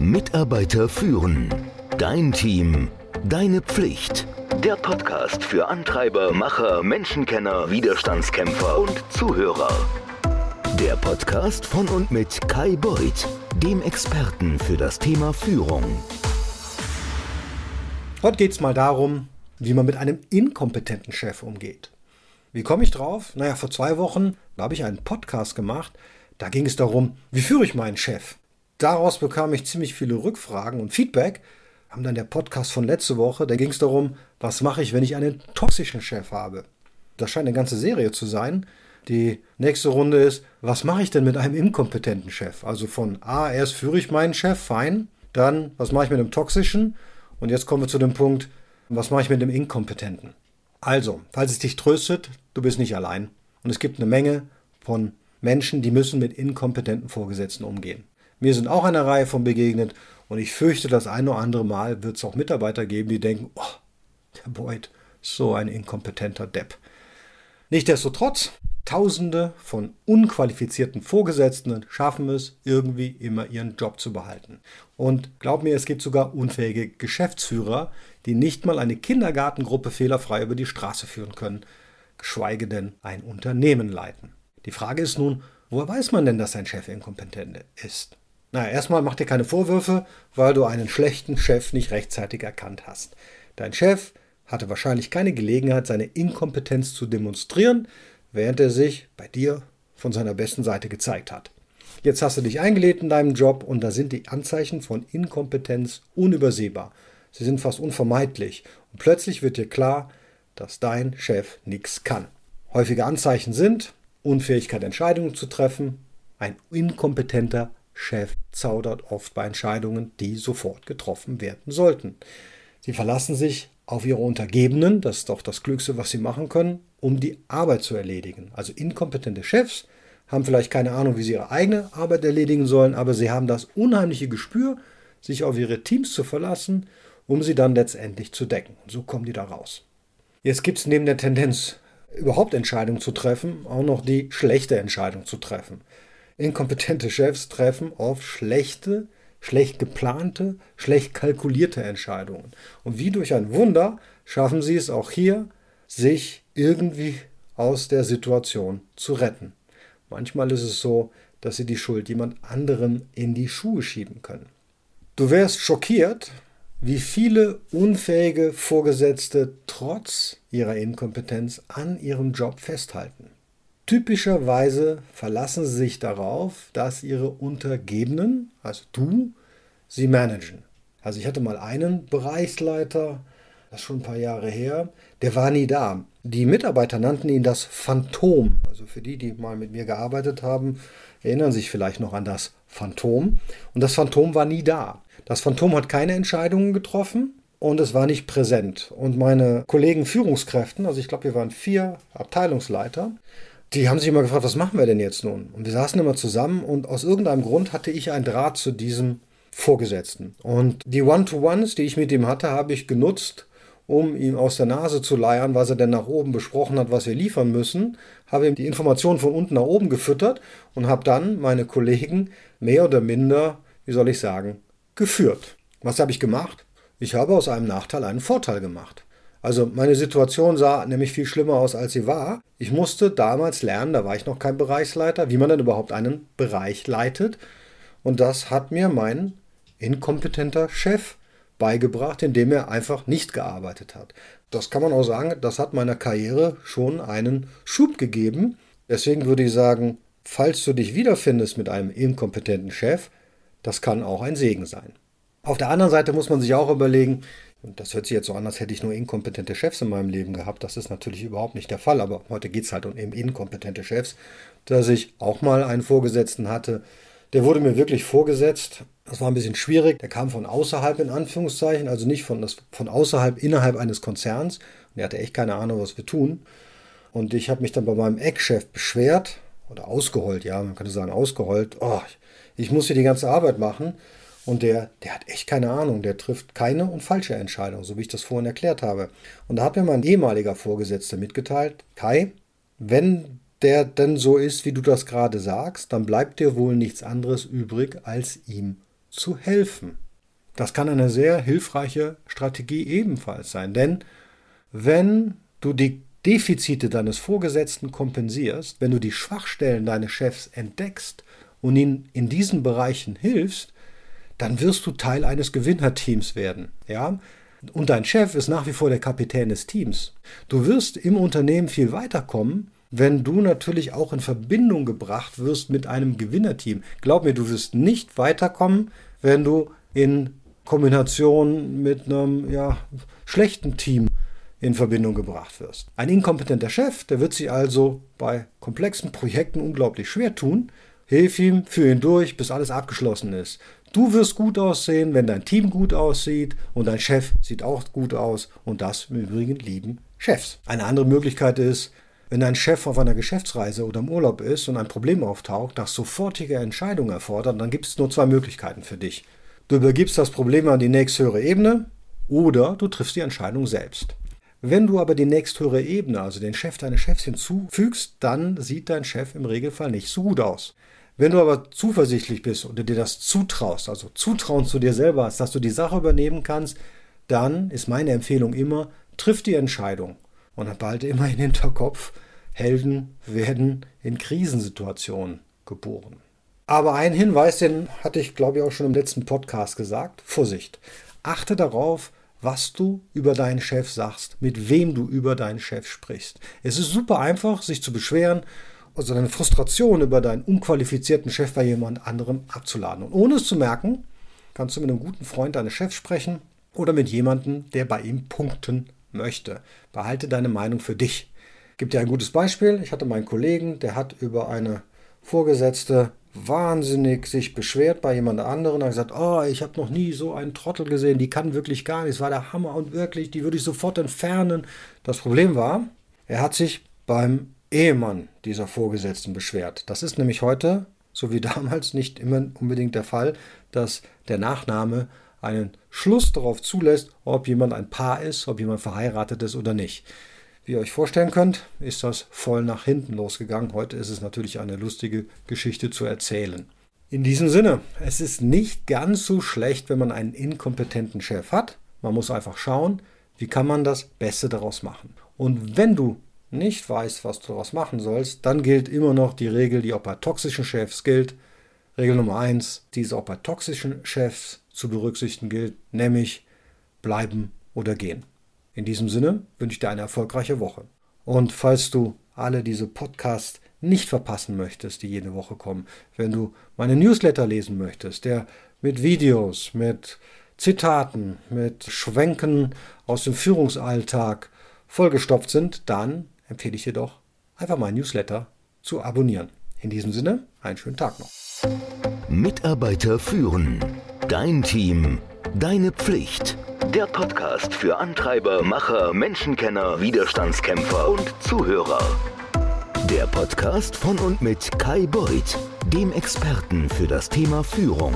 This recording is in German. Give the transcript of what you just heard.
Mitarbeiter führen. Dein Team. Deine Pflicht. Der Podcast für Antreiber, Macher, Menschenkenner, Widerstandskämpfer und Zuhörer. Der Podcast von und mit Kai Beuth, dem Experten für das Thema Führung. Heute geht es mal darum, wie man mit einem inkompetenten Chef umgeht. Wie komme ich drauf? Naja, vor zwei Wochen habe ich einen Podcast gemacht. Da ging es darum, wie führe ich meinen Chef? Daraus bekam ich ziemlich viele Rückfragen und Feedback. Haben dann der Podcast von letzte Woche, da ging es darum, was mache ich, wenn ich einen toxischen Chef habe? Das scheint eine ganze Serie zu sein. Die nächste Runde ist, was mache ich denn mit einem inkompetenten Chef? Also von A, erst führe ich meinen Chef, fein. Dann, was mache ich mit einem toxischen? Und jetzt kommen wir zu dem Punkt, was mache ich mit dem inkompetenten? Also, falls es dich tröstet, du bist nicht allein. Und es gibt eine Menge von Menschen, die müssen mit inkompetenten Vorgesetzten umgehen. Mir sind auch eine Reihe von begegnet und ich fürchte, das ein oder andere Mal wird es auch Mitarbeiter geben, die denken, oh, der Boyd, so ein inkompetenter Depp. Nichtsdestotrotz, Tausende von unqualifizierten Vorgesetzten schaffen es, irgendwie immer ihren Job zu behalten. Und glaub mir, es gibt sogar unfähige Geschäftsführer, die nicht mal eine Kindergartengruppe fehlerfrei über die Straße führen können, geschweige denn ein Unternehmen leiten. Die Frage ist nun, woher weiß man denn, dass ein Chef inkompetent ist? Na, erstmal mach dir keine Vorwürfe, weil du einen schlechten Chef nicht rechtzeitig erkannt hast. Dein Chef hatte wahrscheinlich keine Gelegenheit, seine Inkompetenz zu demonstrieren, während er sich bei dir von seiner besten Seite gezeigt hat. Jetzt hast du dich eingelebt in deinem Job und da sind die Anzeichen von Inkompetenz unübersehbar. Sie sind fast unvermeidlich und plötzlich wird dir klar, dass dein Chef nichts kann. Häufige Anzeichen sind Unfähigkeit, Entscheidungen zu treffen, ein inkompetenter Chef zaudert oft bei Entscheidungen, die sofort getroffen werden sollten. Sie verlassen sich auf ihre Untergebenen, das ist doch das Klügste, was sie machen können, um die Arbeit zu erledigen. Also inkompetente Chefs haben vielleicht keine Ahnung, wie sie ihre eigene Arbeit erledigen sollen, aber sie haben das unheimliche Gespür, sich auf ihre Teams zu verlassen, um sie dann letztendlich zu decken. Und so kommen die da raus. Jetzt gibt es neben der Tendenz, überhaupt Entscheidungen zu treffen, auch noch die schlechte Entscheidung zu treffen. Inkompetente Chefs treffen oft schlechte, schlecht geplante, schlecht kalkulierte Entscheidungen. Und wie durch ein Wunder schaffen sie es auch hier, sich irgendwie aus der Situation zu retten. Manchmal ist es so, dass sie die Schuld jemand anderem in die Schuhe schieben können. Du wärst schockiert, wie viele unfähige Vorgesetzte trotz ihrer Inkompetenz an ihrem Job festhalten. Typischerweise verlassen sie sich darauf, dass ihre Untergebenen, also du, sie managen. Also ich hatte mal einen Bereichsleiter, das ist schon ein paar Jahre her, der war nie da. Die Mitarbeiter nannten ihn das Phantom. Also für die, die mal mit mir gearbeitet haben, erinnern sich vielleicht noch an das Phantom. Und das Phantom war nie da. Das Phantom hat keine Entscheidungen getroffen und es war nicht präsent. Und meine Kollegen Führungskräften, also ich glaube, wir waren vier Abteilungsleiter, die haben sich immer gefragt, was machen wir denn jetzt nun? Und wir saßen immer zusammen und aus irgendeinem Grund hatte ich einen Draht zu diesem Vorgesetzten. Und die One-to-Ones, die ich mit ihm hatte, habe ich genutzt, um ihm aus der Nase zu leiern, was er denn nach oben besprochen hat, was wir liefern müssen, habe ihm die Informationen von unten nach oben gefüttert und habe dann meine Kollegen mehr oder minder, wie soll ich sagen, geführt. Was habe ich gemacht? Ich habe aus einem Nachteil einen Vorteil gemacht. Also meine Situation sah nämlich viel schlimmer aus, als sie war. Ich musste damals lernen, da war ich noch kein Bereichsleiter, wie man dann überhaupt einen Bereich leitet. Und das hat mir mein inkompetenter Chef beigebracht, indem er einfach nicht gearbeitet hat. Das kann man auch sagen, das hat meiner Karriere schon einen Schub gegeben. Deswegen würde ich sagen, falls du dich wiederfindest mit einem inkompetenten Chef, das kann auch ein Segen sein. Auf der anderen Seite muss man sich auch überlegen, und das hört sich jetzt so an, als hätte ich nur inkompetente Chefs in meinem Leben gehabt. Das ist natürlich überhaupt nicht der Fall, aber heute geht es halt um eben inkompetente Chefs, dass ich auch mal einen Vorgesetzten hatte. Der wurde mir wirklich vorgesetzt. Das war ein bisschen schwierig. Der kam von außerhalb in Anführungszeichen, also nicht von, das, von außerhalb innerhalb eines Konzerns. Und er hatte echt keine Ahnung, was wir tun. Und ich habe mich dann bei meinem Eckchef beschwert oder ausgeheult, ja, man könnte sagen ausgeheult. Oh, ich muss hier die ganze Arbeit machen. Und der, der hat echt keine Ahnung, der trifft keine und falsche Entscheidung, so wie ich das vorhin erklärt habe. Und da hat mir mein ehemaliger Vorgesetzter mitgeteilt, Kai, wenn der denn so ist, wie du das gerade sagst, dann bleibt dir wohl nichts anderes übrig, als ihm zu helfen. Das kann eine sehr hilfreiche Strategie ebenfalls sein, denn wenn du die Defizite deines Vorgesetzten kompensierst, wenn du die Schwachstellen deines Chefs entdeckst und ihm in diesen Bereichen hilfst, dann wirst du Teil eines Gewinnerteams werden. Ja? Und dein Chef ist nach wie vor der Kapitän des Teams. Du wirst im Unternehmen viel weiterkommen, wenn du natürlich auch in Verbindung gebracht wirst mit einem Gewinnerteam. Glaub mir, du wirst nicht weiterkommen, wenn du in Kombination mit einem ja, schlechten Team in Verbindung gebracht wirst. Ein inkompetenter Chef, der wird sich also bei komplexen Projekten unglaublich schwer tun. Hilf ihm, führ ihn durch, bis alles abgeschlossen ist. Du wirst gut aussehen, wenn dein Team gut aussieht und dein Chef sieht auch gut aus und das im Übrigen lieben Chefs. Eine andere Möglichkeit ist, wenn dein Chef auf einer Geschäftsreise oder im Urlaub ist und ein Problem auftaucht, das sofortige Entscheidungen erfordert, dann gibt es nur zwei Möglichkeiten für dich. Du übergibst das Problem an die nächsthöhere Ebene oder du triffst die Entscheidung selbst. Wenn du aber die nächsthöhere Ebene, also den Chef deines Chefs hinzufügst, dann sieht dein Chef im Regelfall nicht so gut aus. Wenn du aber zuversichtlich bist oder dir das zutraust, also Zutrauen zu dir selber hast, dass du die Sache übernehmen kannst, dann ist meine Empfehlung immer, triff die Entscheidung und behalte immer in Hinterkopf, Helden werden in Krisensituationen geboren. Aber ein Hinweis, den hatte ich glaube ich auch schon im letzten Podcast gesagt, Vorsicht. Achte darauf, was du über deinen Chef sagst, mit wem du über deinen Chef sprichst. Es ist super einfach, sich zu beschweren, also deine Frustration über deinen unqualifizierten Chef bei jemand anderem abzuladen. Und ohne es zu merken, kannst du mit einem guten Freund deines Chefs sprechen oder mit jemandem, der bei ihm punkten möchte. Behalte deine Meinung für dich. Ich gebe dir ein gutes Beispiel. Ich hatte meinen Kollegen, der hat über eine Vorgesetzte wahnsinnig sich beschwert bei jemand anderem, hat gesagt, oh, ich habe noch nie so einen Trottel gesehen, die kann wirklich gar nichts, war der Hammer und wirklich, die würde ich sofort entfernen. Das Problem war, er hat sich beim Ehemann dieser Vorgesetzten beschwert. Das ist nämlich heute, so wie damals, nicht immer unbedingt der Fall, dass der Nachname einen Schluss darauf zulässt, ob jemand ein Paar ist, ob jemand verheiratet ist oder nicht. Wie ihr euch vorstellen könnt, ist das voll nach hinten losgegangen. Heute ist es natürlich eine lustige Geschichte zu erzählen. In diesem Sinne, es ist nicht ganz so schlecht, wenn man einen inkompetenten Chef hat. Man muss einfach schauen, wie kann man das Beste daraus machen. Und wenn du nicht weißt, was du daraus machen sollst, dann gilt immer noch die Regel, die auch bei toxischen Chefs gilt. Regel Nummer eins, die es auch bei toxischen Chefs zu berücksichtigen gilt, nämlich bleiben oder gehen. In diesem Sinne wünsche ich dir eine erfolgreiche Woche. Und falls du alle diese Podcasts nicht verpassen möchtest, die jede Woche kommen, wenn du meine Newsletter lesen möchtest, der mit Videos, mit Zitaten, mit Schwenken aus dem Führungsalltag vollgestopft sind, dann empfehle ich dir doch, einfach meinen Newsletter zu abonnieren. In diesem Sinne, einen schönen Tag noch. Mitarbeiter führen. Dein Team. Deine Pflicht. Der Podcast für Antreiber, Macher, Menschenkenner, Widerstandskämpfer und Zuhörer. Der Podcast von und mit Kai Beuth, dem Experten für das Thema Führung.